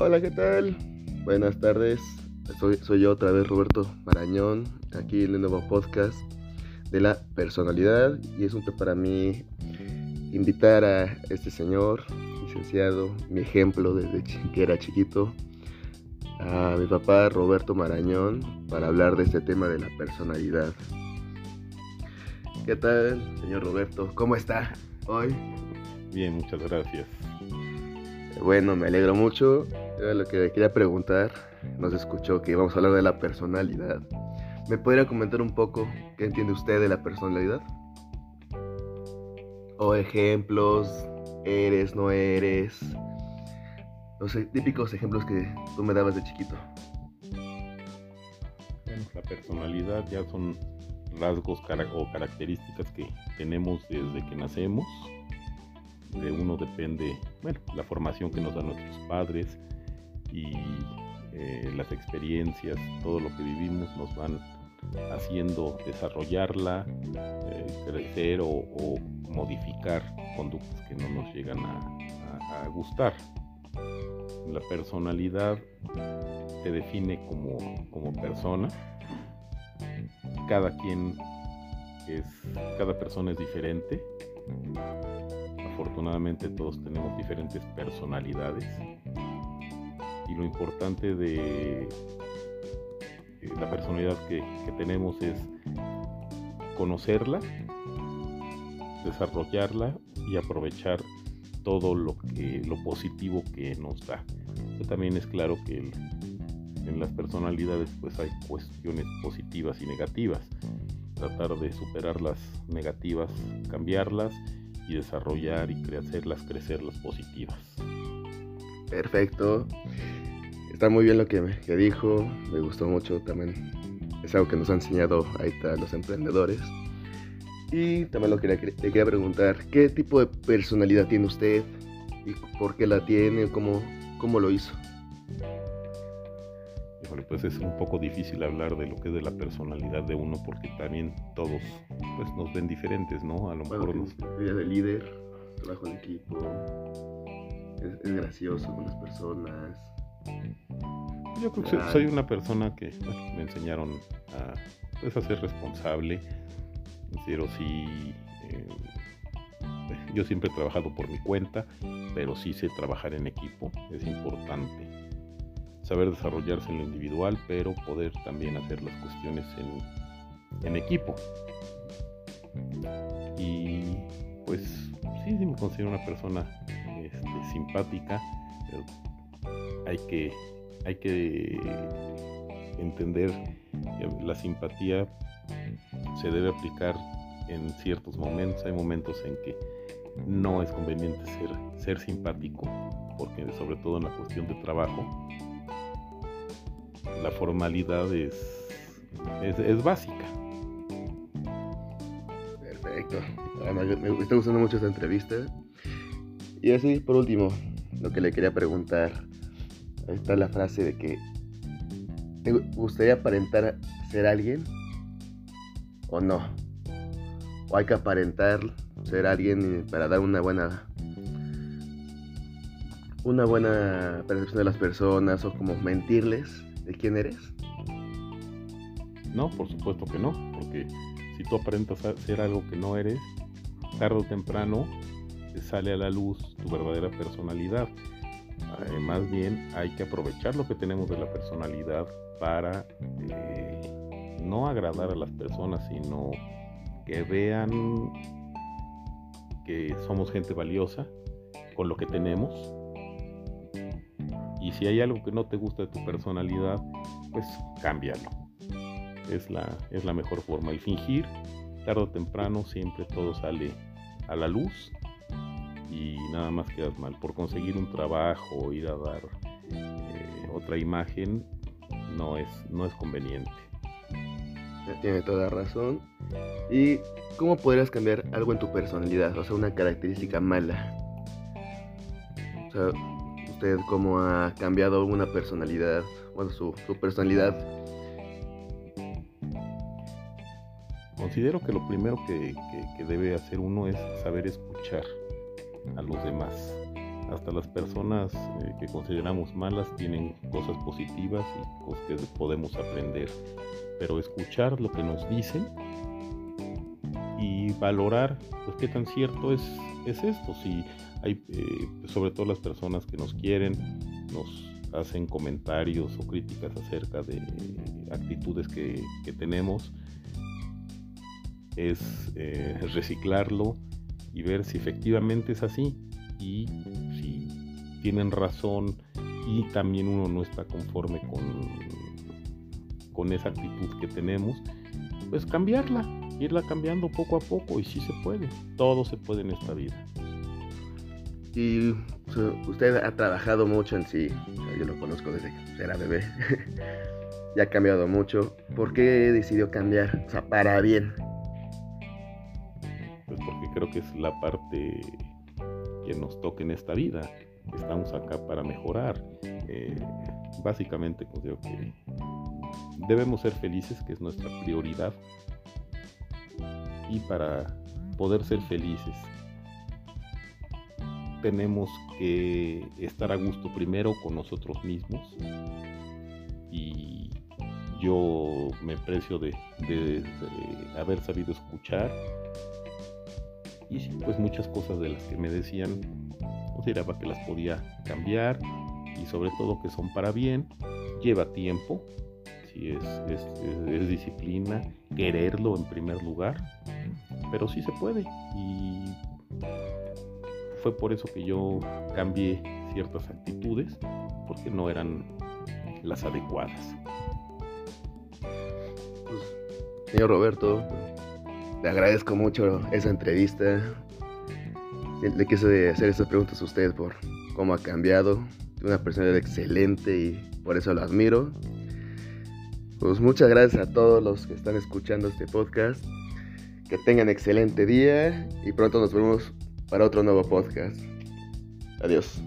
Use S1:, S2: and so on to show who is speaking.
S1: Hola, ¿qué tal? Buenas tardes. Soy, soy yo otra vez, Roberto Marañón, aquí en el nuevo podcast de la personalidad. Y es un placer para mí invitar a este señor, licenciado, mi ejemplo desde que era chiquito, a mi papá Roberto Marañón, para hablar de este tema de la personalidad. ¿Qué tal, señor Roberto? ¿Cómo está hoy?
S2: Bien, muchas gracias.
S1: Bueno, me alegro mucho. Lo que quería preguntar. Nos escuchó que íbamos a hablar de la personalidad. ¿Me podría comentar un poco qué entiende usted de la personalidad? O ejemplos, eres, no eres. Los típicos ejemplos que tú me dabas de chiquito.
S2: Bueno, la personalidad ya son rasgos o características que tenemos desde que nacemos de uno depende, bueno, la formación que nos dan nuestros padres y eh, las experiencias, todo lo que vivimos nos van haciendo desarrollarla, eh, crecer o, modificar conductas que no nos llegan a, gustar. La personalidad te define como, como persona. Cada quien es, cada persona es diferente afortunadamente todos tenemos diferentes personalidades y lo importante de eh, la personalidad que, tenemos es conocerla, desarrollarla y aprovechar todo lo que lo positivo que nos da. también es claro que en las personalidades pues hay cuestiones positivas y negativas. Tratar de superar las negativas, cambiarlas y desarrollar y hacerlas crecer las positivas.
S1: Perfecto. Está muy bien lo que, que dijo, me gustó mucho también. Es algo que nos ha enseñado ahorita los emprendedores. Y también lo que le, quería preguntar, ¿qué tipo de personalidad tiene usted? ¿Y por qué la tiene? ¿Cómo, cómo lo hizo?
S2: pues es un poco difícil hablar de lo que es de la personalidad de uno porque también todos pues nos ven diferentes, ¿no?
S1: A lo mejor nos... De líder, trabajo en equipo, es, gracioso con las personas.
S2: Yo creo que soy una persona que me enseñaron a, pues, a ser responsable, pero sí... Eh, yo siempre he trabajado por mi cuenta, pero sí sé trabajar en equipo, es importante saber desarrollarse en lo individual, pero poder también hacer las cuestiones en, equipo. Y pues sí, sí me considero una persona este, simpática, pero hay que, hay que entender que la simpatía se debe aplicar en ciertos momentos. Hay momentos en que no es conveniente ser, ser simpático, porque sobre todo en la cuestión de trabajo, la formalidad es, es, básica.
S1: Perfecto. me está gustando mucho esta entrevista. Y así, por último, lo que le quería preguntar. Ahí está la frase de que ¿te gustaría aparentar ser alguien o no? ¿O hay que aparentar ser alguien para dar una buena una buena percepción de las personas o como mentirles de quién eres?
S2: No, por supuesto que no, porque si tú aparentas ser algo que no eres, tarde o temprano te sale a la luz tu verdadera personalidad. Eh, más bien hay que aprovechar lo que tenemos de la personalidad para eh, no agradar a las personas, sino que vean que somos gente valiosa con lo que tenemos y si hay algo que no te gusta de tu personalidad, pues cámbialo. Es la, es la mejor forma. Y fingir, tarde o temprano, siempre todo sale a la luz y nada más quedas mal. Por conseguir un trabajo, ir a dar eh, otra imagen, no es, no es conveniente.
S1: Tiene toda razón. ¿Y cómo podrías cambiar algo en tu personalidad? O sea, una característica mala. O sea, usted cómo ha cambiado una personalidad, bueno, su, personalidad?
S2: Considero que lo primero que, debe hacer uno es saber escuchar a los demás. hasta las personas eh, que consideramos malas tienen cosas positivas y cosas que podemos aprender. Pero escuchar lo que nos dicen y valorar pues qué tan cierto es, es esto. Si hay, eh, sobre todo las personas que nos quieren, nos hacen comentarios o críticas acerca de actitudes que, tenemos, es eh, reciclarlo y ver si efectivamente es así y si tienen razón y también uno no está conforme con, con esa actitud que tenemos, pues cambiarla, irla cambiando poco a poco y si se puede, todo se puede en esta vida.
S1: Y usted ha trabajado mucho en sí, yo lo conozco desde que era bebé, y ha cambiado mucho. ¿Por qué decidió cambiar? O sea, para bien.
S2: Pues que es la parte que nos toca en esta vida. Estamos acá para mejorar. Eh, básicamente considero que debemos ser felices, que es nuestra prioridad. Y para poder ser felices tenemos que estar a gusto primero con nosotros mismos y yo me precio de, haber sabido escuchar y sí, pues muchas cosas de las que me decían consideraba que las podía cambiar y sobre todo que son para bien, lleva tiempo, si es, es disciplina, quererlo en primer lugar, pero sí se puede y fue por eso que yo cambié ciertas actitudes, porque no eran las adecuadas.
S1: Pues, señor Roberto, le agradezco mucho esa entrevista. Le quise hacer esas preguntas a usted por cómo ha cambiado. Una persona excelente y por eso lo admiro. Pues muchas gracias a todos los que están escuchando este podcast. Que tengan excelente día y pronto nos vemos para otro nuevo podcast. Adiós.